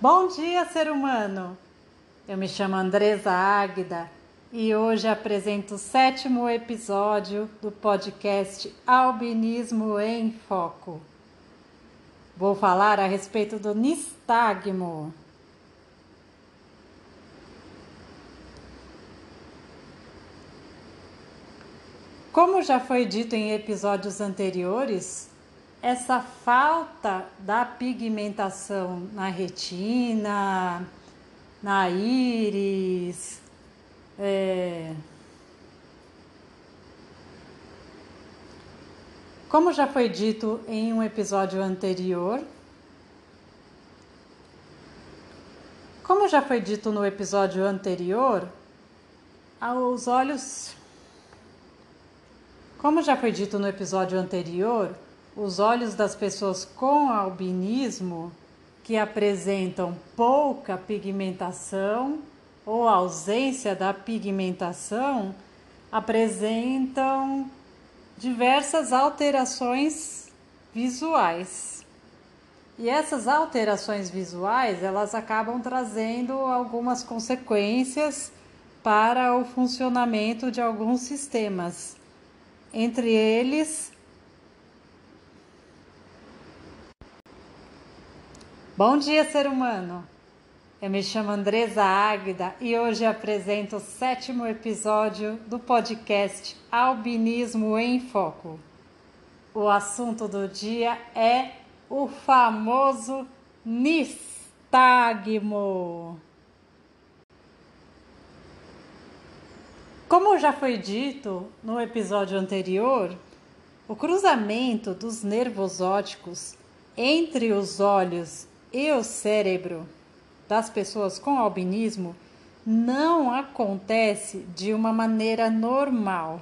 Bom dia, ser humano! Eu me chamo Andresa Águida e hoje apresento o sétimo episódio do podcast Albinismo em Foco. Vou falar a respeito do nistagmo. Como já foi dito em episódios anteriores, essa falta da pigmentação na retina, na íris, é... como já foi dito em um episódio anterior, como já foi dito no episódio anterior, os olhos, como já foi dito no episódio anterior, os olhos das pessoas com albinismo que apresentam pouca pigmentação ou ausência da pigmentação apresentam diversas alterações visuais. E essas alterações visuais, elas acabam trazendo algumas consequências para o funcionamento de alguns sistemas. Entre eles, Bom dia, ser humano! Eu me chamo Andresa Águida e hoje apresento o sétimo episódio do podcast Albinismo em Foco. O assunto do dia é o famoso nistagmo. Como já foi dito no episódio anterior, o cruzamento dos nervos ópticos entre os olhos e o cérebro das pessoas com albinismo não acontece de uma maneira normal.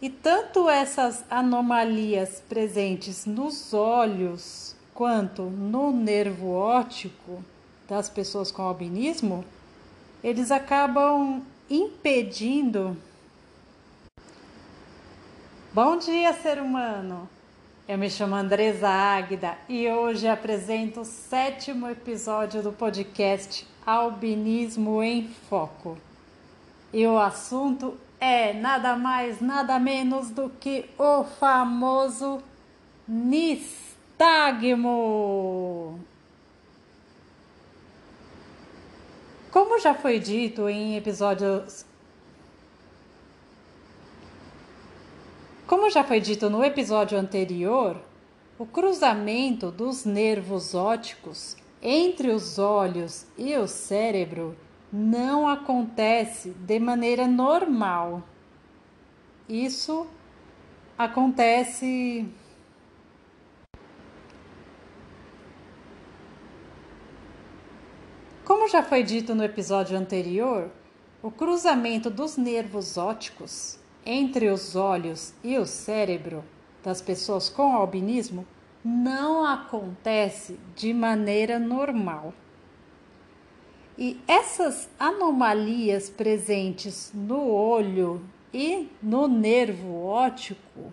E tanto essas anomalias presentes nos olhos quanto no nervo óptico das pessoas com albinismo, eles acabam impedindo. Bom dia, ser humano! Eu me chamo Andresa Águida e hoje apresento o sétimo episódio do podcast Albinismo em Foco. E o assunto é nada mais, nada menos do que o famoso nistagmo. Como já foi dito em episódios Como já foi dito no episódio anterior, o cruzamento dos nervos ópticos entre os olhos e o cérebro não acontece de maneira normal. Isso acontece Como já foi dito no episódio anterior, o cruzamento dos nervos ópticos entre os olhos e o cérebro das pessoas com albinismo não acontece de maneira normal. E essas anomalias presentes no olho e no nervo óptico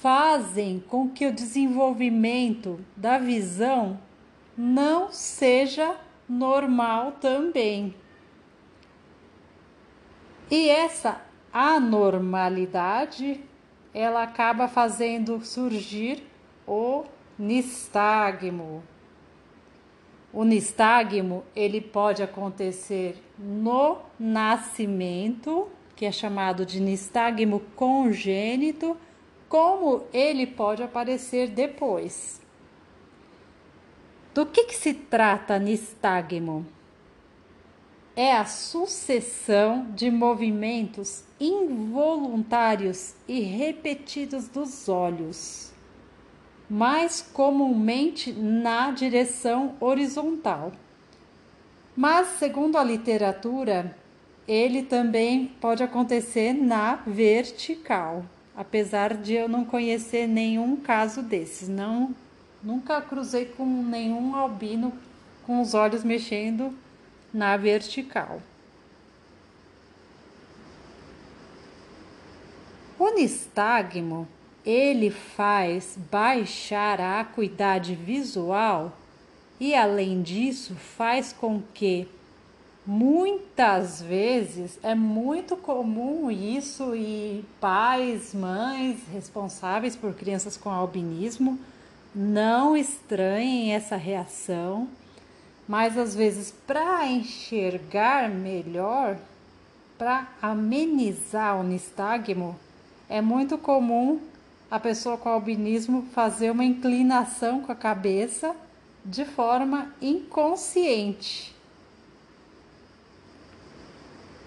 fazem com que o desenvolvimento da visão não seja normal também. E essa anormalidade, ela acaba fazendo surgir o nistagmo. O nistagmo, ele pode acontecer no nascimento, que é chamado de nistagmo congênito, como ele pode aparecer depois. Do que, que se trata nistagmo? É a sucessão de movimentos involuntários e repetidos dos olhos, mais comumente na direção horizontal. Mas, segundo a literatura, ele também pode acontecer na vertical, apesar de eu não conhecer nenhum caso desses. Não, nunca cruzei com nenhum albino com os olhos mexendo na vertical. O nistagmo ele faz baixar a acuidade visual E além disso, faz com que muitas vezes é muito comum isso e pais, mães responsáveis por crianças com albinismo não estranhem essa reação, mas às vezes para enxergar melhor, para amenizar o nistagmo, é muito comum a pessoa com albinismo fazer uma inclinação com a cabeça de forma inconsciente.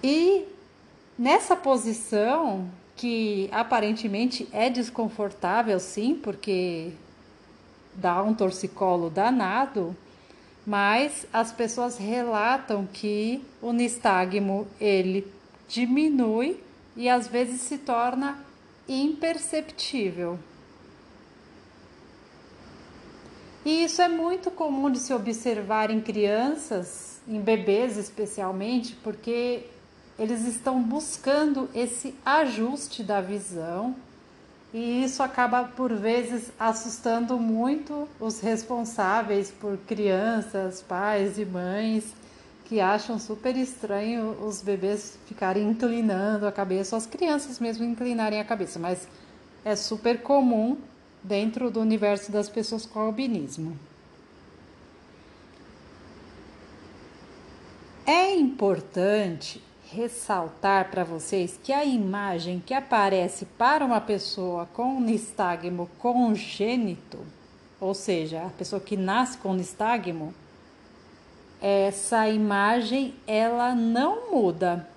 E nessa posição, que aparentemente é desconfortável, sim, porque dá um torcicolo danado, mas as pessoas relatam que o nistagmo ele diminui e às vezes se torna imperceptível. E isso é muito comum de se observar em crianças, em bebês especialmente, porque eles estão buscando esse ajuste da visão e isso acaba por vezes assustando muito os responsáveis por crianças, pais e mães que acham super estranho os bebês ficarem inclinando a cabeça, as crianças mesmo inclinarem a cabeça, mas é super comum dentro do universo das pessoas com albinismo. É importante ressaltar para vocês que a imagem que aparece para uma pessoa com nistagmo congênito, ou seja, a pessoa que nasce com nistagmo, essa imagem ela não muda.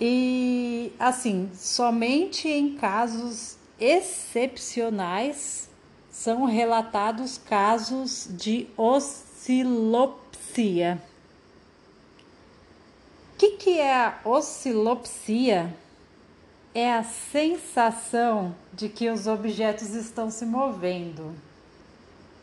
E assim, somente em casos excepcionais são relatados casos de oscilopsia. Que, que é a oscilopsia? É a sensação de que os objetos estão se movendo.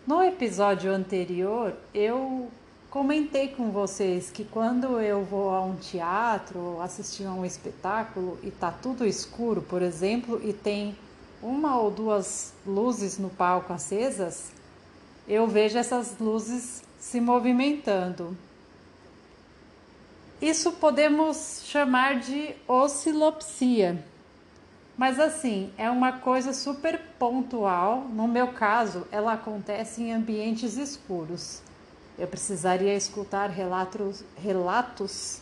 No episódio anterior, eu comentei com vocês que quando eu vou a um teatro, assistir a um espetáculo e tá tudo escuro, por exemplo, e tem uma ou duas luzes no palco acesas, eu vejo essas luzes se movimentando. Isso podemos chamar de oscilopsia. Mas assim, é uma coisa super pontual. No meu caso, ela acontece em ambientes escuros. Eu precisaria escutar relatos, relatos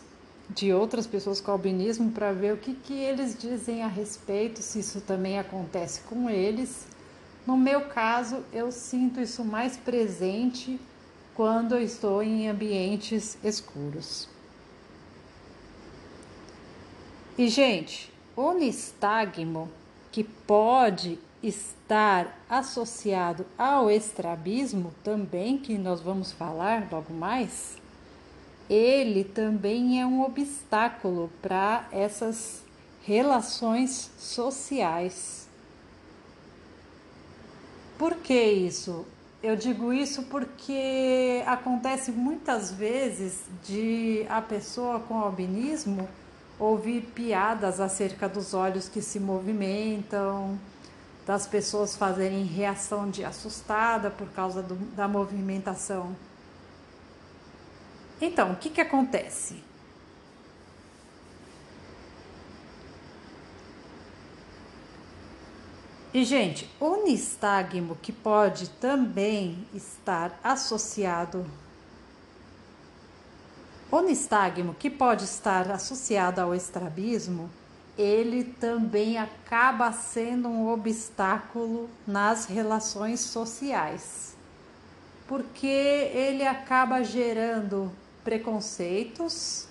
de outras pessoas com albinismo para ver o que, que eles dizem a respeito, se isso também acontece com eles. No meu caso, eu sinto isso mais presente quando eu estou em ambientes escuros. E, gente, o nistagmo, que pode estar associado ao estrabismo, também, que nós vamos falar logo mais, ele também é um obstáculo para essas relações sociais. Por que isso? Eu digo isso porque acontece muitas vezes de a pessoa com albinismo ouvir piadas acerca dos olhos que se movimentam, das pessoas fazerem reação de assustada por causa do, da movimentação. Então, o que, que acontece? E, gente, o nistagmo que pode também estar associado o nistagmo, que pode estar associado ao estrabismo, ele também acaba sendo um obstáculo nas relações sociais, porque ele acaba gerando preconceitos,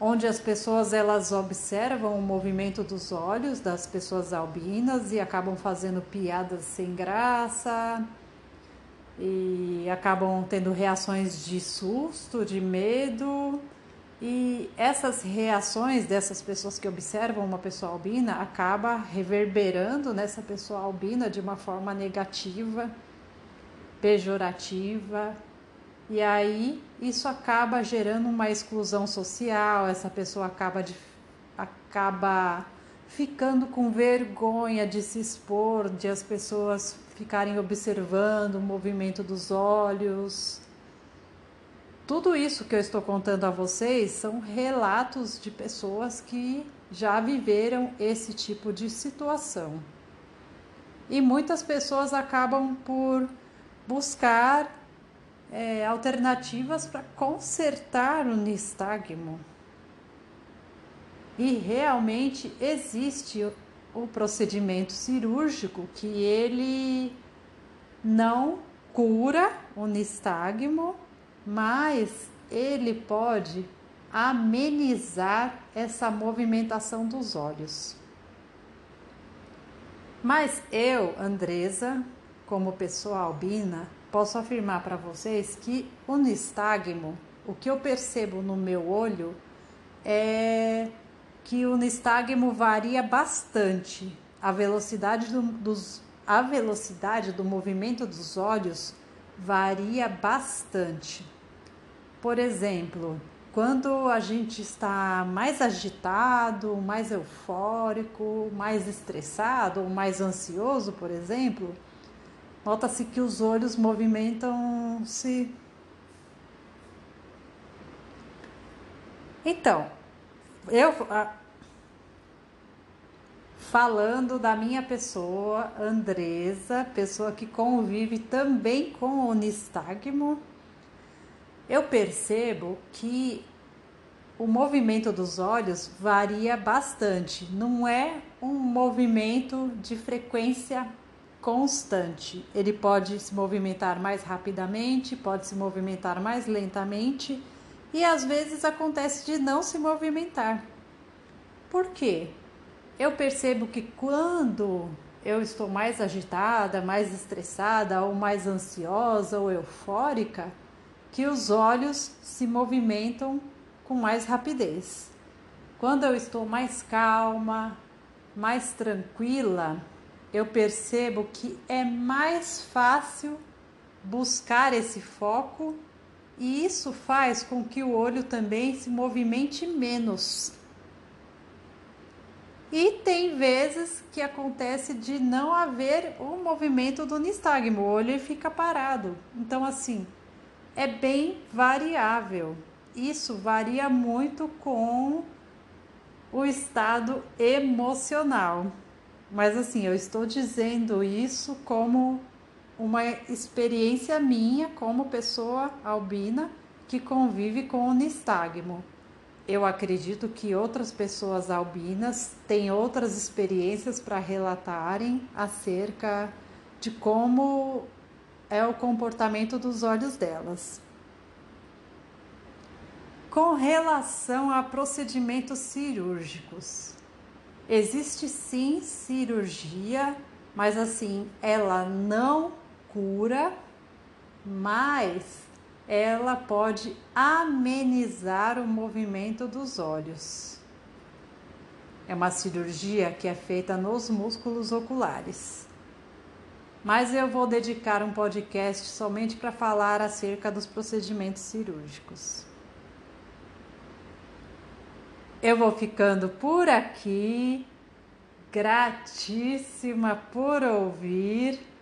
onde as pessoas elas observam o movimento dos olhos das pessoas albinas e acabam fazendo piadas sem graça, e acabam tendo reações de susto, de medo. E essas reações dessas pessoas que observam uma pessoa albina acaba reverberando nessa pessoa albina de uma forma negativa, pejorativa. E aí isso acaba gerando uma exclusão social, essa pessoa acaba de, acaba ficando com vergonha de se expor, de as pessoas ficarem observando o movimento dos olhos. Tudo isso que eu estou contando a vocês são relatos de pessoas que já viveram esse tipo de situação. E muitas pessoas acabam por buscar é, alternativas para consertar o nistagmo. E realmente existe o procedimento cirúrgico que ele não cura o nistagmo, mas ele pode amenizar essa movimentação dos olhos. Mas eu, Andresa, como pessoa albina, posso afirmar para vocês que o nistagmo, o que eu percebo no meu olho é que o nistagmo varia bastante. A velocidade do, dos, a velocidade do movimento dos olhos varia bastante. Por exemplo, quando a gente está mais agitado, mais eufórico, mais estressado ou mais ansioso, por exemplo, Nota-se que os olhos movimentam-se. Então, eu falando da minha pessoa, Andresa, pessoa que convive também com o nistagmo, eu percebo que o movimento dos olhos varia bastante, não é um movimento de frequência constante. Ele pode se movimentar mais rapidamente, pode se movimentar mais lentamente e às vezes acontece de não se movimentar. Por quê? Eu percebo que quando eu estou mais agitada, mais estressada, ou mais ansiosa ou eufórica, que os olhos se movimentam com mais rapidez. Quando eu estou mais calma, mais tranquila, eu percebo que é mais fácil buscar esse foco e isso faz com que o olho também se movimente menos. E tem vezes que acontece de não haver o movimento do nistagmo, o olho fica parado. Então, assim, é bem variável. Isso varia muito com o estado emocional. Mas assim, eu estou dizendo isso como uma experiência minha como pessoa albina que convive com o nistagmo. Eu acredito que outras pessoas albinas têm outras experiências para relatarem acerca de como é o comportamento dos olhos delas. Com relação a procedimentos cirúrgicos, Existe sim cirurgia, mas assim, ela não cura, mas ela pode amenizar o movimento dos olhos. É uma cirurgia que é feita nos músculos oculares. Mas eu vou dedicar um podcast somente para falar acerca dos procedimentos cirúrgicos. Eu vou ficando por aqui, gratíssima por ouvir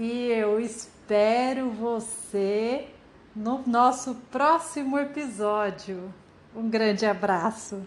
e eu espero você no nosso próximo episódio. Um grande abraço.